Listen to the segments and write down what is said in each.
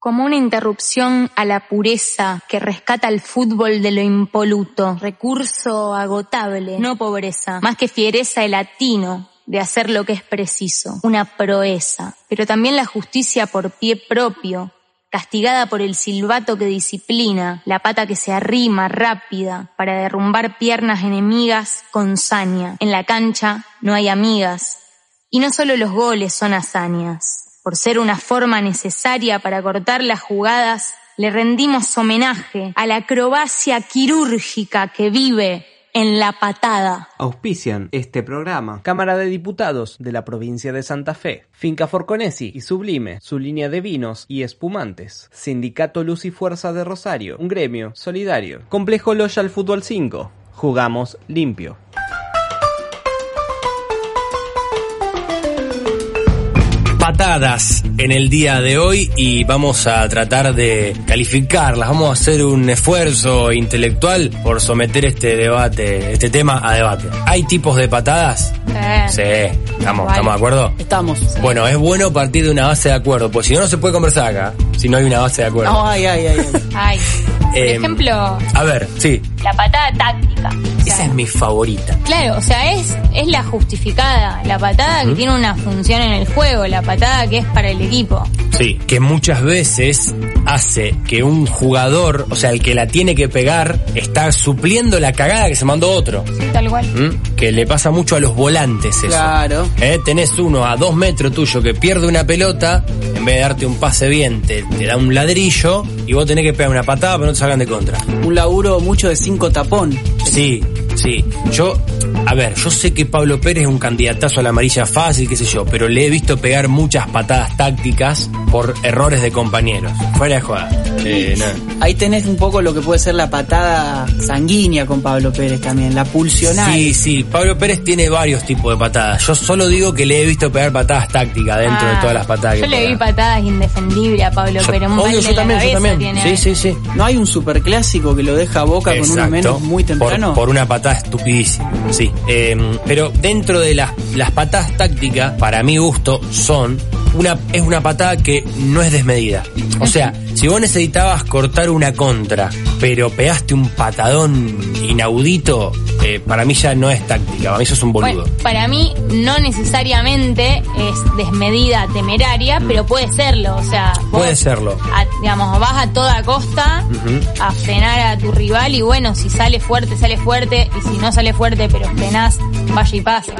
Como una interrupción a la pureza que rescata el fútbol de lo impoluto, recurso agotable, no pobreza, más que fiereza el latino de hacer lo que es preciso, una proeza, pero también la justicia por pie propio, castigada por el silbato que disciplina, la pata que se arrima rápida para derrumbar piernas enemigas con saña. En la cancha no hay amigas. Y no solo los goles son hazañas. Por ser una forma necesaria para cortar las jugadas, le rendimos homenaje a la acrobacia quirúrgica que vive en la patada. Auspician este programa Cámara de Diputados de la provincia de Santa Fe, Finca Forconesi y Sublime, su línea de vinos y espumantes, Sindicato Luz y Fuerza de Rosario, un gremio solidario, Complejo Loyal Fútbol 5, jugamos limpio. Patadas en el día de hoy y vamos a tratar de calificarlas. Vamos a hacer un esfuerzo intelectual por someter este debate, este tema a debate. ¿Hay tipos de patadas? Sí, estamos, ¿estamos de acuerdo? Estamos. Bueno, es bueno partir de una base de acuerdo, pues si no, no se puede conversar acá, si no hay una base de acuerdo. Ay, ay, ay. Ay. Por Em, ejemplo, A ver, sí, la patada táctica. O sea, esa es mi favorita. Claro, o sea, es, es la justificada, la patada que tiene una función en el juego, la patada que es para el equipo. Sí, que muchas veces hace que un jugador, o sea, el que la tiene que pegar, está supliendo la cagada que se mandó otro. Sí, tal cual. ¿Mm? Que le pasa mucho a los volantes eso. Claro. ¿Eh? Tenés uno a dos metros tuyo que pierde una pelota, en vez de darte un pase bien, te, te da un ladrillo y vos tenés que pegar una patada pero no te salgan de contra. Un laburo mucho de cinco tapón. Sí, sí. Yo, a ver, yo sé que Pablo Pérez es un candidatazo a la amarilla fácil, qué sé yo, pero le he visto pegar muchas patadas tácticas por errores de compañeros. Fuera de joda. Eh. Ahí tenés un poco lo que puede ser la patada sanguínea con Pablo Pérez también, la pulsional. Sí, sí, Pablo Pérez tiene varios tipos de patadas. Yo solo digo que le he visto pegar patadas tácticas dentro de Ah, todas las patadas que Yo le pega. vi patadas indefendibles a Pablo Yo- Pérez. un obvio, yo también, yo también. Sí, sí, sí. ¿No hay un superclásico que lo deja a Boca con uno menos muy temprano? Por, por una patada estupidísima, sí. Eh, pero dentro de las, las patadas tácticas, para mi gusto, son una, es una patada que no es desmedida. O sea, si vos necesitabas cortar una contra, pero pegaste un patadón inaudito, eh, para mí ya no es táctica, para mí eso es un boludo. Bueno, para mí no necesariamente es desmedida, temeraria, pero puede serlo. O sea, vos, Mm. Puede serlo. a- digamos, vas a toda costa a frenar a tu rival y bueno, si sale fuerte, sale fuerte y si no sale fuerte, pero frenás, vaya y pase.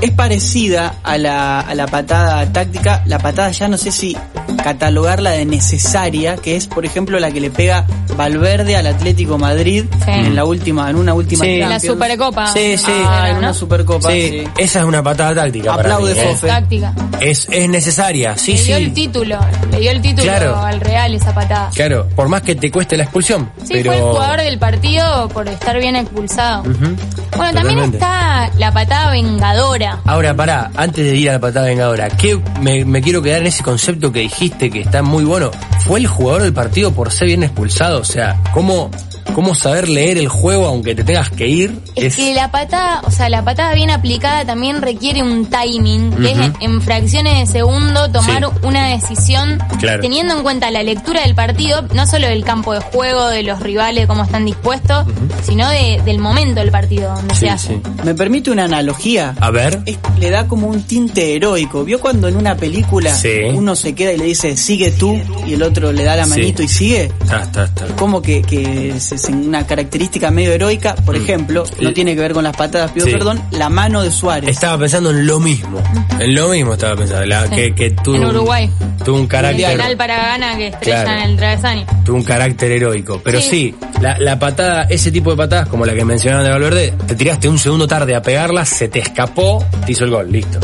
Es parecida a la, a la patada táctica. La patada ya no sé si catalogarla de necesaria, que es por ejemplo la que le pega Valverde al Atlético Madrid Sí. en la última, en una última Sí. La Champions. Supercopa. Sí, sí. Ah, en ¿no? una supercopa. Sí, sí. esa es una patada táctica. para Aplaude, mí, ¿eh? Fofe. Táctica. Es, es necesaria, sí, le dio sí. el título, le dio el título Claro. al Real esa patada. Claro, por más que te cueste la expulsión. Sí, pero... fue el jugador del partido por estar bien expulsado. Ujú. Bueno, también está la patada vengadora. Ahora, pará, antes de ir a la patada vengadora, ¿qué me, me quiero quedar en ese concepto que dijiste que está muy bueno? ¿Fue el jugador del partido por ser bien expulsado? O sea, ¿cómo, cómo saber leer el juego aunque te tengas que ir? Es, que la patada, o sea, la patada bien aplicada también requiere un timing, que es en, en fracciones de segundo tomar Sí. una decisión Claro. teniendo en cuenta la lectura del partido, no solo del campo de juego, de los rivales, cómo están dispuestos, sino de- del momento del partido donde Sí, se hace. sí. Me permite una analogía. A ver. Es- le da como un tinte heroico. ¿Vio cuando en una película Sí. uno se queda y le dice sigue tú y el otro le da la Sí. manito y sigue? Está, está, está. Como que, que es, es una característica medio heroica, por ejemplo, no Mm. tiene que ver con las patadas, pido Sí. perdón, la mano de Suárez. Estaba pensando en lo mismo. En lo mismo estaba pensando. La, Sí. que, que tuvo En un- Uruguay. Tuvo un El carácter. penal para Gana que estrella Claro. en el travesaño. tuvo un carácter heroico. Pero sí, Sí. la, la patada, ese tipo de patadas, como la que mencionaban de Valverde, te tiraste un segundo tarde a pegarla, se te escapó, te hizo el gol, listo.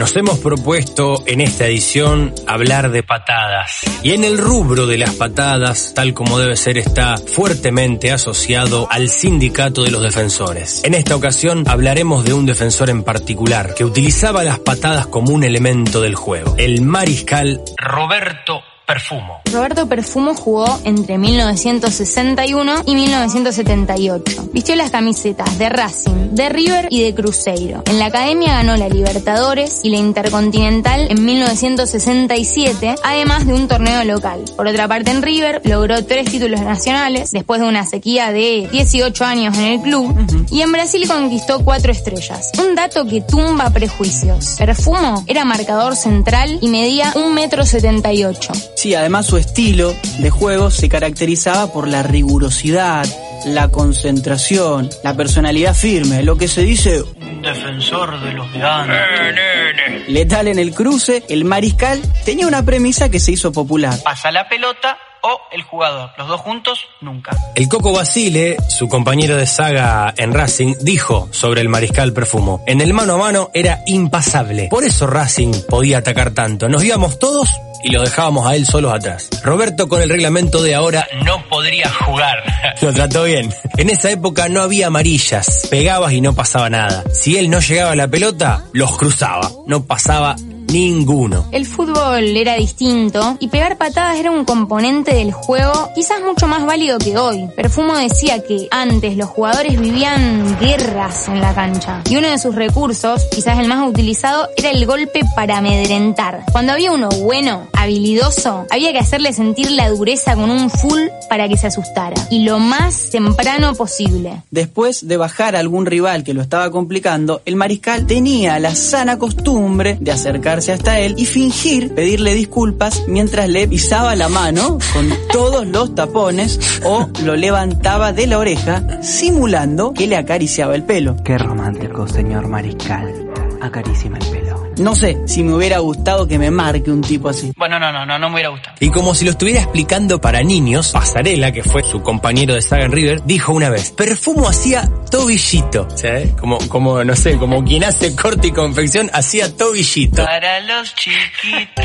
Nos hemos propuesto en esta edición hablar de patadas. Y en el rubro de las patadas, tal como debe ser, está fuertemente asociado al sindicato de los defensores. En esta ocasión hablaremos de un defensor en particular que utilizaba las patadas como un elemento del juego. El mariscal Roberto Perfumo. Roberto Perfumo jugó entre 1961 y 1978. Vistió las camisetas de Racing, de River y de Cruzeiro. En la academia ganó la Libertadores y la Intercontinental en 1967, además de un torneo local. Por otra parte, en River logró tres títulos nacionales después de una sequía de 18 años en el club y en Brasil conquistó cuatro estrellas. Un dato que tumba prejuicios. Perfumo era marcador central y medía un metro setenta y ocho. Sí, además su estilo de juego se caracterizaba por la rigurosidad, la concentración, la personalidad firme, lo que se dice un defensor de los grandes. Letal en el cruce, el mariscal tenía una premisa que se hizo popular. Pasa la pelota o el jugador. Los dos juntos, nunca. El Coco Basile, su compañero de saga en Racing, dijo sobre el mariscal Perfumo, en el mano a mano era impasable. Por eso Racing podía atacar tanto. Nos íbamos todos y lo dejábamos a él solos atrás. Roberto con el reglamento de ahora no podría jugar. lo trató bien. En esa época no había amarillas. Pegabas y no pasaba nada. Si él no llegaba a la pelota, los cruzaba. No pasaba Ninguno. El fútbol era distinto y pegar patadas era un componente del juego quizás mucho más válido que hoy. Perfumo decía que antes los jugadores vivían guerras en la cancha y uno de sus recursos, quizás el más utilizado, era el golpe para amedrentar. Cuando había uno bueno, habilidoso, había que hacerle sentir la dureza con un full para que se asustara y lo más temprano posible. Después de bajar a algún rival que lo estaba complicando, el mariscal tenía la sana costumbre de acercarse hasta él y fingir pedirle disculpas mientras le pisaba la mano con todos los tapones o lo levantaba de la oreja simulando que le acariciaba el pelo. Qué romántico, señor mariscal. Acarícime el pelo. No sé si me hubiera gustado que me marque un tipo así. Bueno, no, no, no, no me hubiera gustado. Y como si lo estuviera explicando para niños, Pasarela, que fue su compañero de saga en River, dijo una vez, Perfumo hacía tobillito. ¿sabes? Como, como, no sé, como quien hace corte y confección, hacía tobillito. Para los chiquitos.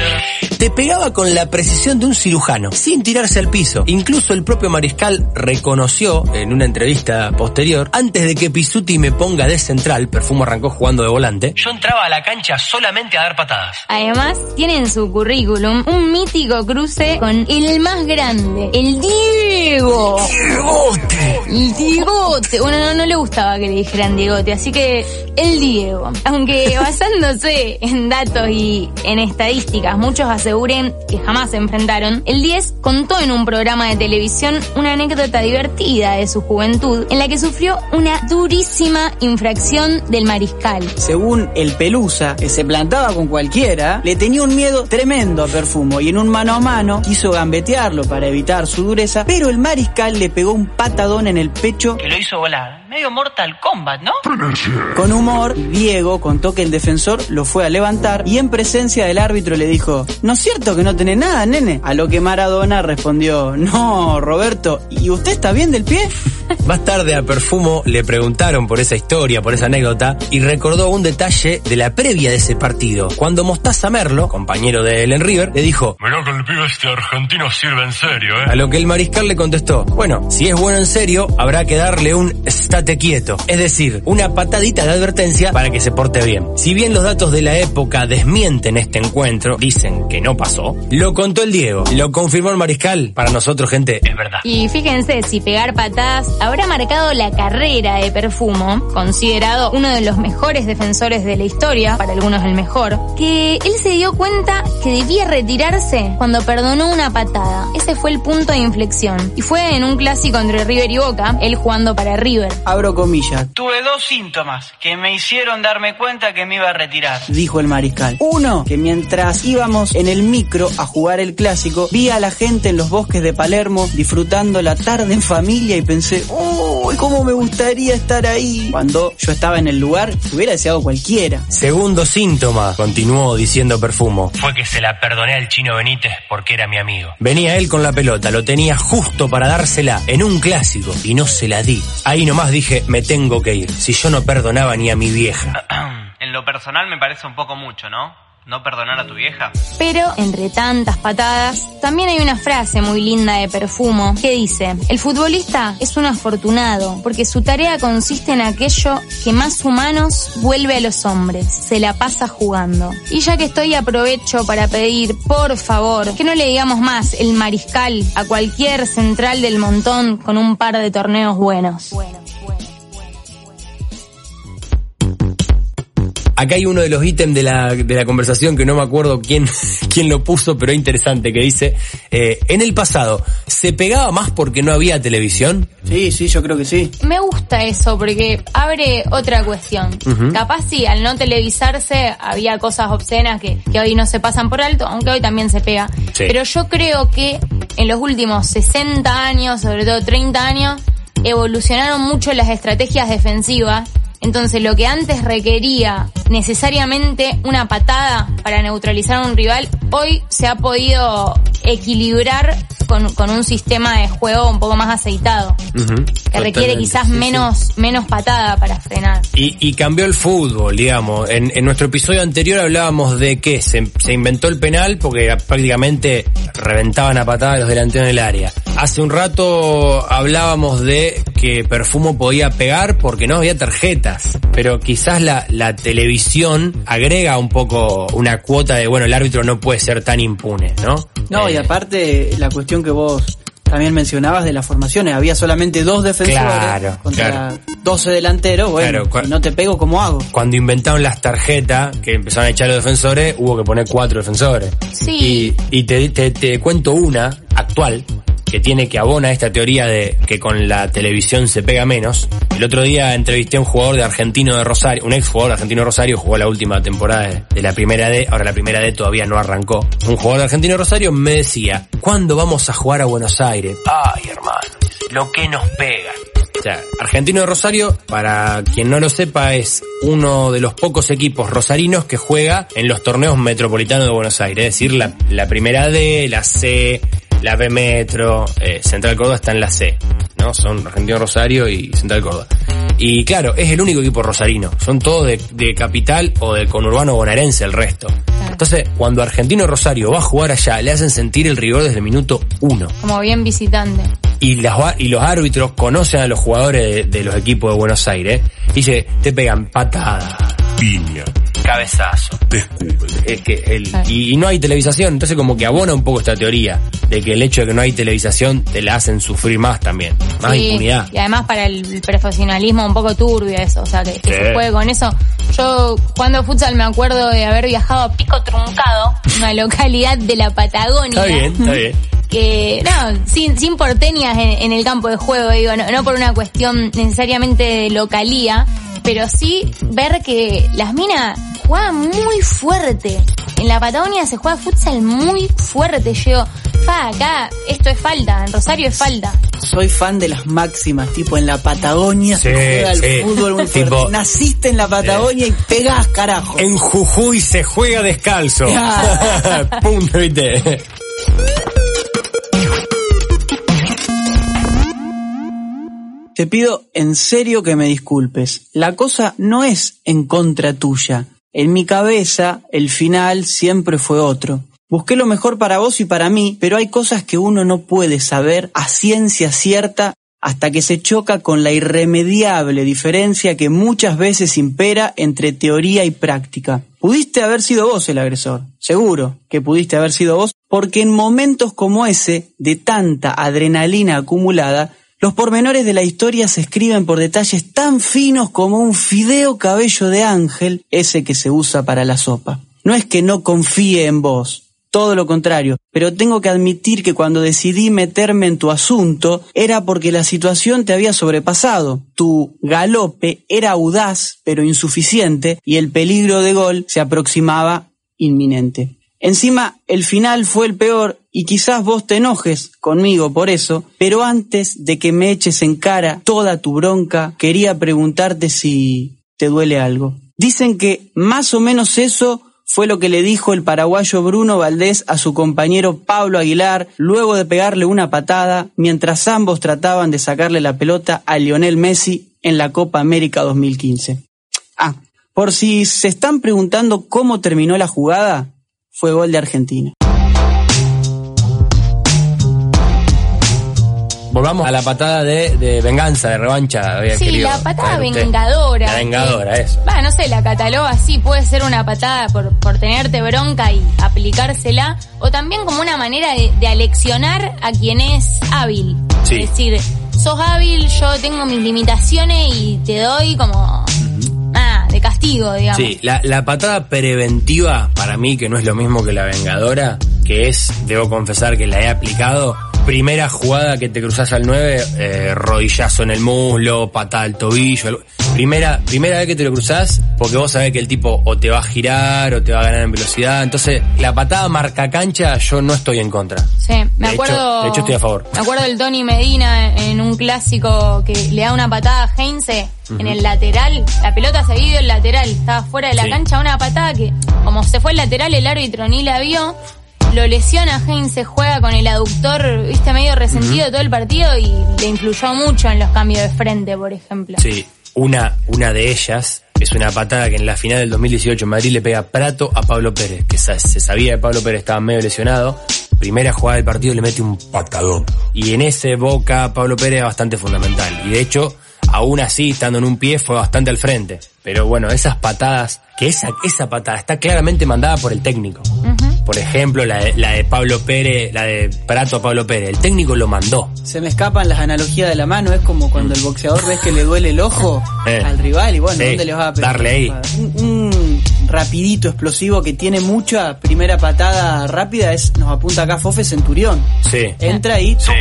Te pegaba con la precisión de un cirujano, sin tirarse al piso. Incluso el propio Mariscal reconoció, en una entrevista posterior, antes de que Pisuti me ponga de central, Perfumo arrancó jugando de volante, yo entraba a la cancha solamente a dar patadas. Además, tiene en su currículum un mítico cruce con el más grande, el Diego. ¡Diegote! El Diegote. Bueno, no, no le gustaba que le dijeran Diegote, así que el Diego. Aunque basándose en datos y en estadísticas, muchos aseguren que jamás se enfrentaron, el 10 contó en un programa de televisión una anécdota divertida de su juventud en la que sufrió una durísima infracción del mariscal. Según el Pelusa, que se plantaba con cualquiera, le tenía un miedo tremendo a Perfumo y en un mano a mano quiso gambetearlo para evitar su dureza, pero el mariscal le pegó un patadón en el pecho que lo hizo volar. Medio Mortal Kombat, ¿no? Con humor, Diego contó que el defensor lo fue a levantar y en presencia del árbitro le dijo, ¿no es cierto que no tenés nada, nene? A lo que Maradona respondió, no, Roberto, ¿y usted está bien del pie? Más tarde a Perfumo le preguntaron por esa historia, por esa anécdota, y recordó un detalle de la previa de ese partido. Cuando Mostaza Merlo, compañero de él en River, le dijo, Mirá que el pibe este argentino sirve en serio, ¿eh? a lo que el mariscal le contestó, bueno, si es bueno en serio, habrá que darle un estate quieto, es decir, una patadita de advertencia para que se porte bien. Si bien los datos de la época desmienten este encuentro, dicen que no pasó, lo contó el Diego, lo confirmó el mariscal, para nosotros gente es verdad. Y fíjense, si pegar patadas habrá marcado la carrera de Perfumo, considerado uno de los mejores defensores de la historia, para algunos el mejor, que él se dio cuenta que debía retirarse cuando perdonó una patada. Ese fue el punto de inflexión. Y fue en un clásico entre River y Boca, él jugando para River. Abro comillas. Tuve dos síntomas que me hicieron darme cuenta que me iba a retirar, dijo el mariscal. Uno, que mientras íbamos en el micro a jugar el clásico, vi a la gente en los bosques de Palermo disfrutando la tarde en familia y pensé, uy, cómo me gustaría estar ahí. Cuando yo estaba en el lugar, hubiera deseado cualquiera. Segundo síntoma, continuó diciendo Perfumo, fue que se la perdoné al chino Benítez porque era mi amigo. Venía él con la pelota, lo tenía justo para dársela en un clásico y no se la di. Ahí nomás dije, me tengo que ir, si yo no perdonaba ni a mi vieja. En lo personal me parece un poco mucho, ¿no? ¿No perdonar a tu vieja? Pero, entre tantas patadas, también hay una frase muy linda de Perfumo que dice, el futbolista es un afortunado porque su tarea consiste en aquello que más humanos vuelve a los hombres, se la pasa jugando. Y ya que estoy aprovecho para pedir, por favor, que no le digamos más el mariscal a cualquier central del montón con un par de torneos buenos. Acá hay uno de los ítems de la, de la conversación que no me acuerdo quién, quién lo puso, pero es interesante, que dice, eh, en el pasado, ¿se pegaba más porque no había televisión? Sí, sí, yo creo que sí. Me gusta eso porque abre otra cuestión. Capaz sí, al no televisarse había cosas obscenas que, que hoy no se pasan por alto, aunque hoy también se pega. Sí. Pero yo creo que en los últimos 60 años, sobre todo 30 años, evolucionaron mucho las estrategias defensivas. Entonces lo que antes requería necesariamente una patada para neutralizar a un rival, hoy se ha podido equilibrar con, con un sistema de juego un poco más aceitado, que requiere quizás menos, menos patada para frenar. Y, y cambió el fútbol, digamos. En, en nuestro episodio anterior hablábamos de que se, se inventó el penal porque prácticamente reventaban a patadas los delanteros del área. Hace un rato hablábamos de que Perfumo podía pegar porque no había tarjetas. Pero quizás la, la televisión agrega un poco una cuota de, bueno, el árbitro no puede ser tan impune, ¿no? No, y Eh, aparte la cuestión que vos también mencionabas de las formaciones, había solamente dos defensores Claro, contra claro. 12 delanteros, bueno, Claro, cua- si no te pego, ¿cómo hago? Cuando inventaron las tarjetas, que empezaron a echar los defensores, hubo que poner cuatro defensores. Sí. Y, y te, te, te cuento una actual que tiene que abona esta teoría de que con la televisión se pega menos. El otro día entrevisté a un jugador de Argentino de Rosario, un ex jugador de Argentino de Rosario, jugó la última temporada de, la primera D, ahora la primera D todavía no arrancó. Un jugador de Argentino de Rosario me decía, ¿cuándo vamos a jugar a Buenos Aires? Ay, hermano, lo que nos pega. O sea, Argentino de Rosario, para quien no lo sepa, es uno de los pocos equipos rosarinos que juega en los torneos metropolitanos de Buenos Aires, es decir, la, la primera D, la C, la B Metro, eh, Central Córdoba está en la C, ¿no? Son Argentino Rosario y Central Córdoba. Y claro, es el único equipo rosarino, son todos de, de capital o del conurbano bonaerense el resto. Entonces, cuando Argentino Rosario va a jugar allá, le hacen sentir el rigor desde el minuto uno Como bien visitante. y, las- y los árbitros conocen a los jugadores de, de los equipos de Buenos Aires, y dice, te pegan patada, Piña. Cabezazo. Te. Es que el, y, y no hay televisación, entonces como que abona un poco esta teoría de que el hecho de que no hay televisación te la hacen sufrir más también, más Sí, impunidad. Y además para el profesionalismo un poco turbio eso, o sea, que, que se juegue con eso. Yo jugando futsal me acuerdo de haber viajado a Pico Truncado, una localidad de la Patagonia. Está bien, está bien. que no, sin, sin porteñas en, en el campo de juego, digo, no, no por una cuestión necesariamente de localía, pero sí ver que las minas juegan muy fuerte. En la Patagonia se juega futsal muy fuerte. Yo pa, acá esto es falta, en Rosario es falta. Soy fan de las máximas, tipo en la Patagonia se juega el sí. fútbol muy fuerte. Tipo- Naciste en la Patagonia y pegás, carajo. En Jujuy se juega descalzo. Punto, viste. Te pido en serio que me disculpes. La cosa no es en contra tuya. En mi cabeza, el final siempre fue otro. Busqué lo mejor para vos y para mí, pero hay cosas que uno no puede saber a ciencia cierta hasta que se choca con la irremediable diferencia que muchas veces impera entre teoría y práctica. Pudiste haber sido vos el agresor, seguro que pudiste haber sido vos, porque en momentos como ese, de tanta adrenalina acumulada, los pormenores de la historia se escriben por detalles tan finos como un fideo cabello de ángel, ese que se usa para la sopa. No es que no confíe en vos, todo lo contrario, pero tengo que admitir que cuando decidí meterme en tu asunto era porque la situación te había sobrepasado. Tu galope era audaz, pero insuficiente, y el peligro de gol se aproximaba inminente. Encima, el final fue el peor y quizás vos te enojes conmigo por eso, pero antes de que me eches en cara toda tu bronca, quería preguntarte si te duele algo. Dicen que más o menos eso fue lo que le dijo el paraguayo Bruno Valdés a su compañero Pablo Aguilar luego de pegarle una patada mientras ambos trataban de sacarle la pelota a Lionel Messi en la Copa América 2015. Ah, Por si se están preguntando cómo terminó la jugada, fue gol de Argentina. Volvamos a la patada de, de venganza, de revancha. Sí, querido la patada vengadora. La vengadora, que- eso. Va, no sé, la cataloga así, puede ser una patada por, por tenerte bronca y aplicársela, o también como una manera de, de aleccionar a quien es hábil. Sí. Es decir, sos hábil, yo tengo mis limitaciones y te doy como... Ah, de castigo, digamos. Sí, la, la patada preventiva, para mí, que no es lo mismo que la vengadora, que es, debo confesar que la he aplicado. Primera jugada que te cruzas al 9, eh, rodillazo en el muslo, patada al tobillo. algo- Primera, primera vez que te lo cruzás, porque vos sabés que el tipo o te va a girar o te va a ganar en velocidad. Entonces, la patada marca cancha, yo no estoy en contra. Sí, me De hecho- acuerdo. de hecho, estoy a favor. Me acuerdo del Tony Medina en un clásico que le da una patada a Heinze en el lateral. La pelota se vio el lateral, estaba fuera de la Sí. cancha. Una patada que, como se fue el lateral, el árbitro ni la vio. Lo lesiona Heinze, juega con el aductor, viste, medio resentido todo el partido y le influyó mucho en los cambios de frente, por ejemplo. Sí, una, una de ellas es una patada que en la final del 2018 en Madrid le pega Prato a Pablo Pérez, que se sabía que Pablo Pérez estaba medio lesionado. Primera jugada del partido le mete un patadón. Y en ese Boca Pablo Pérez es bastante fundamental. Y de hecho, aún así, estando en un pie, fue bastante al frente. Pero bueno, esas patadas, que esa, esa patada está claramente mandada por el técnico. Por ejemplo, la de, la de Pablo Pérez, la de Prato a Pablo Pérez. El técnico lo mandó. Se me escapan las analogías de la mano, es como cuando el boxeador ves que le duele el ojo Eh. al rival y bueno, Sí, ¿dónde le vas a pegar? darle ahí. Un, un rapidito, explosivo que tiene mucha primera patada rápida es, nos apunta acá Fofe Centurión. Sí. Entra ahí, Sí.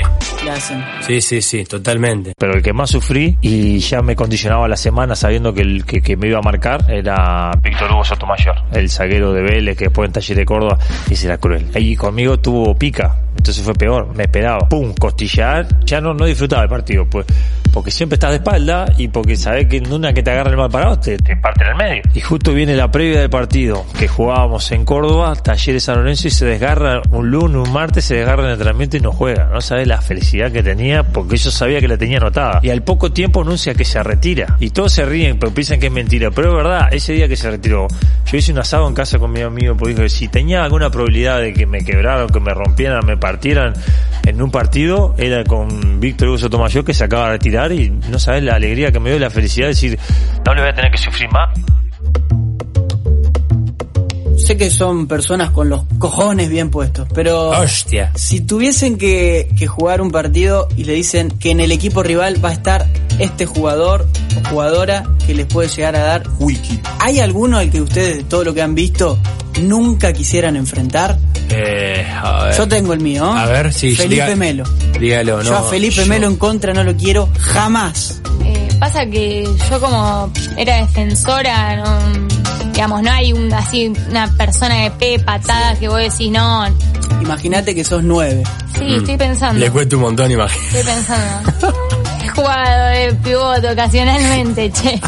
le hacen. Sí, sí, sí, totalmente. pero el que más sufrí y ya me condicionaba la semana sabiendo que el que, que me iba a marcar era Víctor Hugo Sotomayor, el zaguero de Vélez que después en Taller de Córdoba y ese era cruel. Ahí conmigo tuvo pica, entonces fue peor, me esperaba, pum, costillar, ya no, no disfrutaba el partido, pues porque siempre estás de espalda y porque sabes que en una que te agarra el mal parado te, te parte en el medio. Y justo viene la previa del partido que jugábamos en Córdoba, Talleres San Lorenzo y se desgarra un lunes, un martes, se desgarra en el entrenamiento y no juega. No sabes la felicidad que tenía porque yo sabía que la tenía anotada. Y al poco tiempo anuncia que se retira. Y todos se ríen, pero piensan que es mentira. Pero es verdad, ese día que se retiró, yo hice un asado en casa con mi amigo porque dije, si tenía alguna probabilidad de que me quebraran, que me rompieran, me partieran en un partido, era con Víctor Hugo Sotomayor que se acaba de retirar y no sabes la alegría que me dio la felicidad de decir, no le voy a tener que sufrir más. Sé que son personas con los cojones bien puestos, pero Hostia. si tuviesen que, que jugar un partido y le dicen que en el equipo rival va a estar este jugador o jugadora que les puede llegar a dar wiki, ¿hay alguno al que ustedes, de todo lo que han visto, nunca quisieran enfrentar? Eh, a ver. Yo tengo el mío, ¿eh? A ver, sí, Felipe diga- Melo. Dígalo, no. yo a Felipe yo- Melo en contra no lo quiero jamás. Eh, pasa que yo como era defensora, no, digamos, no hay un, así una persona que pegue patadas que vos decís, no, Imagínate que sos nueve. sí, estoy pensando. Mm. Le cuento un montón, imagínate. Estoy pensando. He jugado de pivote ocasionalmente, che.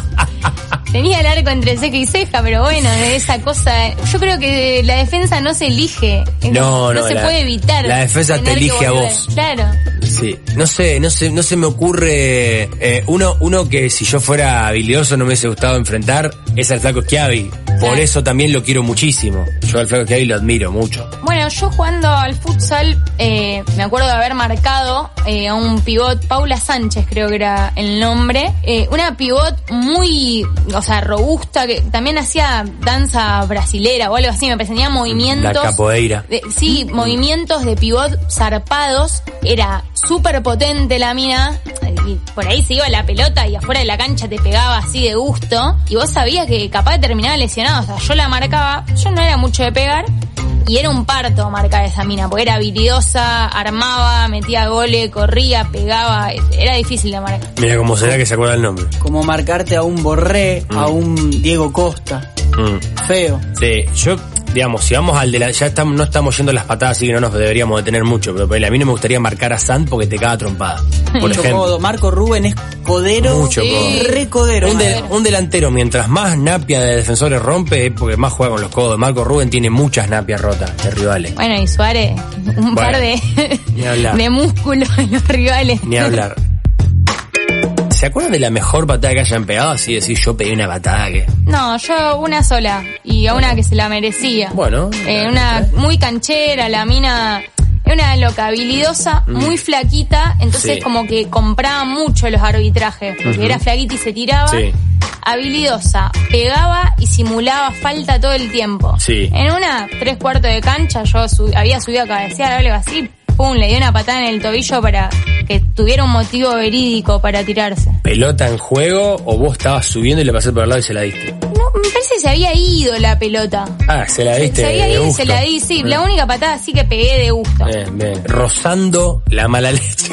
Tenía el arco entre ceja y ceja, pero bueno, de esa cosa. Yo creo que la defensa no se elige. Es- No, no, se la- puede evitar. la defensa te elige a vos. Claro. Sí. No sé, no sé, no se me ocurre. eh, uno, uno que si yo fuera habilidoso no me hubiese gustado enfrentar es al flaco Schiavi. Por eso también lo quiero muchísimo. Yo al flaco Schiavi lo admiro mucho. Bueno, yo jugando al futsal, eh, me acuerdo de haber marcado eh, a un pivot, Paula Sánchez creo que era el nombre, una pivot muy, o sea, robusta, que también hacía danza brasilera o algo así, me parecía movimientos. La capoeira. de- sí, movimientos de pivot zarpados, era súper potente la mina, y por ahí se iba la pelota y afuera de la cancha te pegaba así de gusto, y vos sabías que capaz de terminaba lesionado, o sea, yo la marcaba, yo no era mucho de pegar, y era un parto marcar esa mina, porque era habilidosa, armaba, metía goles, corría, pegaba, era difícil de marcar. Mira cómo será que se acuerda el nombre. Como marcarte a un Borré, a un Diego Costa. Mm. Feo. Sí, yo, digamos, si vamos al de la. Ya estamos, no estamos yendo las patadas, así que no nos deberíamos detener mucho. Pero a mí no me gustaría marcar a Sant porque te caga trompada. Por Mucho ejemplo. codo. Marco Rubén es codero. Mucho Sí. codo. Re codero. Un, madre. de- un delantero, mientras más napia de defensores rompe, es porque más juega con los codos. Marco Rubén tiene muchas napias rotas de rivales. Bueno, y Suárez, un par de, ni hablar. de músculos en los rivales. Ni hablar. ¿Se acuerdan de la mejor patada que hayan pegado? Así decir, yo pegué una patada que... No, yo una sola. Y a una que se la merecía. Bueno. Eh, una muy canchera, la mina... Es una loca, habilidosa, muy flaquita, entonces Mm. Sí. como que compraba mucho los arbitrajes, porque era flaquita y se tiraba. Sí. Habilidosa, pegaba y simulaba falta todo el tiempo. Sí. En una tres cuartos de cancha yo había subido a cabecear algo así, pum, le di una patada en el tobillo para que tuviera un motivo verídico para tirarse. ¿Pelota en juego o vos estabas subiendo y le pasé por el lado y se la diste? No, me parece que se había ido la pelota. Ah, se la diste Se había de ido y gusto. se la di, sí. La única patada sí que pegué de gusto. Bien, bien. Rozando la mala leche.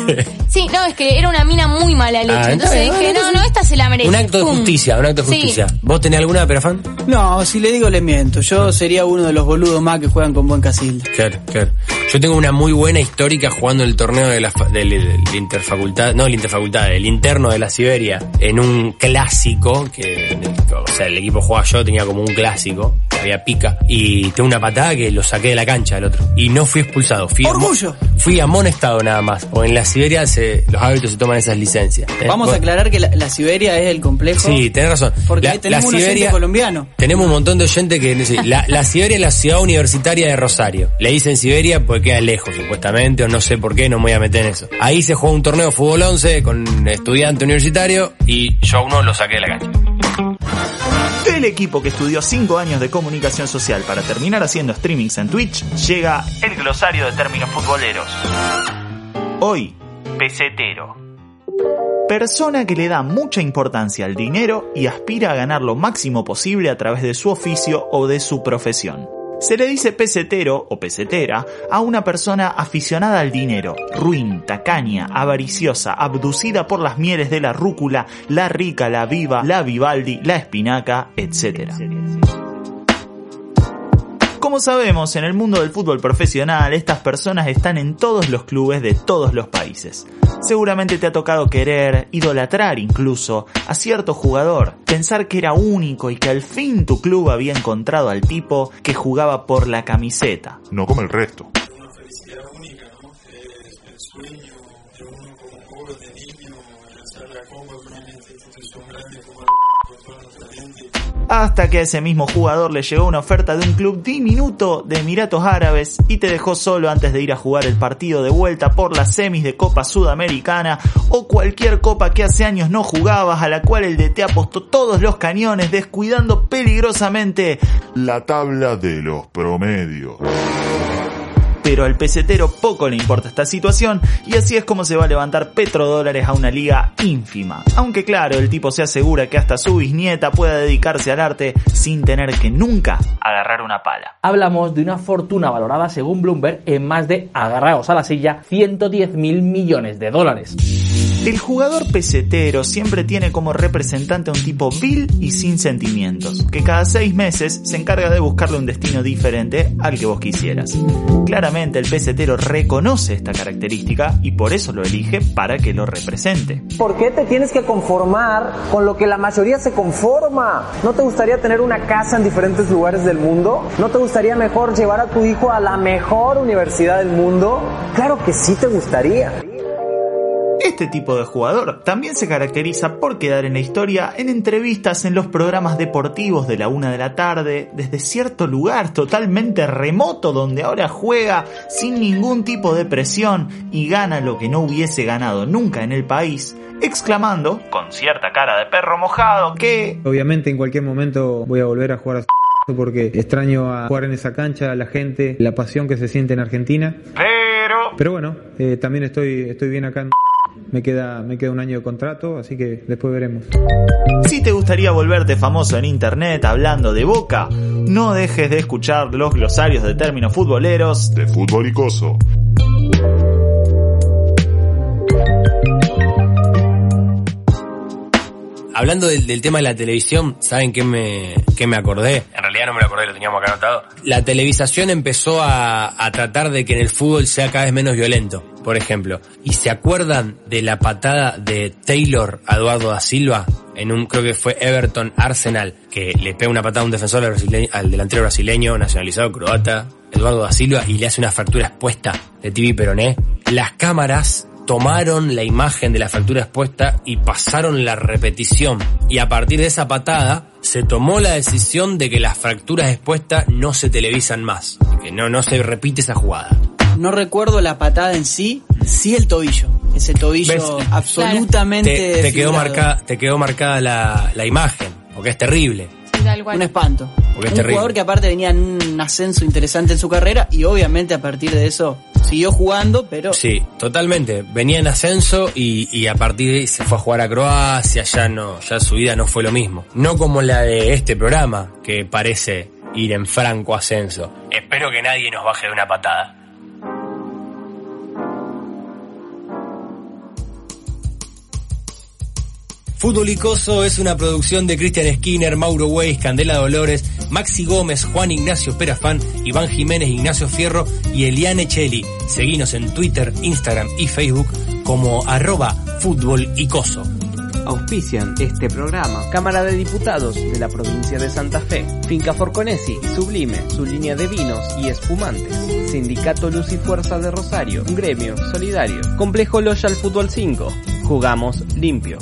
Sí, no, es que era una mina muy mala leche. Ah, entonces está dije, no, no, esta se la merece. un acto de justicia, un acto de Sí. justicia. ¿Vos tenés alguna, Perafán? No, si le digo le miento. Yo sería uno de los boludos más que juegan con buen casilda. Claro, claro. Yo tengo una muy buena histórica jugando el torneo de la del, del interfacultad, no el interfacultad, el interno de la Siberia, en un clásico, que, o sea, el equipo jugaba yo, tenía como un clásico, que había pica, y tengo una patada que lo saqué de la cancha al otro. Y no fui expulsado, fui, ¡Orgullo! fui amonestado nada más, porque en la Siberia se, los árbitros se toman esas licencias. ¿eh? Vamos a aclarar que la, la Siberia es el complejo. Sí, tenés razón. Porque La- tenemos la un colombiano. tenemos un montón de oyentes que la, la Siberia es la ciudad universitaria de Rosario. Le dicen Siberia porque queda lejos, supuestamente, o no sé por qué, no me voy a meter en eso. Ahí se juega un torneo de fútbol 11 con estudiante universitario y yo a uno lo saqué de la cancha. Del equipo que estudió 5 años de comunicación social para terminar haciendo streamings en Twitch, llega el glosario de términos futboleros. Hoy, pesetero. Persona que le da mucha importancia al dinero y aspira a ganar lo máximo posible a través de su oficio o de su profesión. Se le dice pesetero o pesetera a una persona aficionada al dinero, ruin, tacaña, avariciosa, abducida por las mieles de la rúcula, la rica, la viva, la vivaldi, la espinaca, etc. Como sabemos, en el mundo del fútbol profesional, estas personas están en todos los clubes de todos los países. Seguramente te ha tocado querer, idolatrar incluso, a cierto jugador, pensar que era único y que al fin tu club había encontrado al tipo que jugaba por la camiseta. no como el resto. Hasta que a ese mismo jugador le llegó una oferta de un club diminuto de Emiratos Árabes y te dejó solo antes de ir a jugar el partido de vuelta por las semis de Copa Sudamericana o cualquier copa que hace años no jugabas a la cual el DT apostó todos los cañones descuidando peligrosamente La tabla de los promedios. Pero al pesetero poco le importa esta situación y así es como se va a levantar petrodólares a una liga ínfima. Aunque claro, el tipo se asegura que hasta su bisnieta pueda dedicarse al arte sin tener que nunca agarrar una pala. Hablamos de una fortuna valorada según Bloomberg en más de, agarraos a la silla, 110 mil millones de dólares. El jugador pesetero siempre tiene como representante a un tipo vil y sin sentimientos, que cada seis meses se encarga de buscarle un destino diferente al que vos quisieras. Claramente el pesetero reconoce esta característica y por eso lo elige para que lo represente. ¿Por qué te tienes que conformar con lo que la mayoría se conforma? ¿No te gustaría tener una casa en diferentes lugares del mundo? ¿No te gustaría mejor llevar a tu hijo a la mejor universidad del mundo? Claro que sí te gustaría. Este tipo de jugador también se caracteriza por quedar en la historia en entrevistas en los programas deportivos de la una de la tarde, desde cierto lugar totalmente remoto donde ahora juega sin ningún tipo de presión y gana lo que no hubiese ganado nunca en el país, exclamando, con cierta cara de perro mojado, que Obviamente en cualquier momento voy a volver a jugar a porque extraño a jugar en esa cancha, la gente, la pasión que se siente en Argentina. Pero... Pero bueno, eh, también estoy, estoy bien acá. en Me queda, me queda un año de contrato, así que después veremos. Si te gustaría volverte famoso en internet hablando de boca, no dejes de escuchar los glosarios de términos futboleros de fútbol Hablando del, del tema de la televisión, ¿saben qué me, qué me acordé? En realidad no me lo acordé, lo teníamos acá anotado. La televisación empezó a, a tratar de que en el fútbol sea cada vez menos violento, por ejemplo. ¿Y se acuerdan de la patada de Taylor a Eduardo da Silva? En un, creo que fue Everton Arsenal, que le pega una patada a un defensor brasileño- al delantero brasileño, nacionalizado croata, Eduardo da Silva, y le hace una fractura expuesta de TV Peroné. Las cámaras tomaron la imagen de la fractura expuesta y pasaron la repetición. Y a partir de esa patada se tomó la decisión de que las fracturas expuestas no se televisan más, que no, no se repite esa jugada. No recuerdo la patada en sí, sí el tobillo. Ese tobillo ¿Ves? absolutamente. Te, te quedó marcada, te quedó marcada la, la imagen, porque es terrible. Un espanto. Porque es un terrible. jugador que aparte venía en un ascenso interesante en su carrera y obviamente a partir de eso siguió jugando, pero Sí, totalmente. Venía en ascenso y, y a partir de ahí se fue a jugar a Croacia, ya no, ya su vida no fue lo mismo. No como la de este programa, que parece ir en franco ascenso. Espero que nadie nos baje de una patada. Fútbol Icoso es una producción de Cristian Skinner, Mauro Weiss, Candela Dolores, Maxi Gómez, Juan Ignacio Perafán, Iván Jiménez, Ignacio Fierro y Eliane Cheli. Seguinos en Twitter, Instagram y Facebook como arroba Fútbol Icoso. Auspician este programa Cámara de Diputados de la provincia de Santa Fe, Finca Forconesi Sublime, su línea de vinos y espumantes, Sindicato Luz y Fuerza de Rosario, un gremio solidario, Complejo Loyal Fútbol 5, jugamos limpio.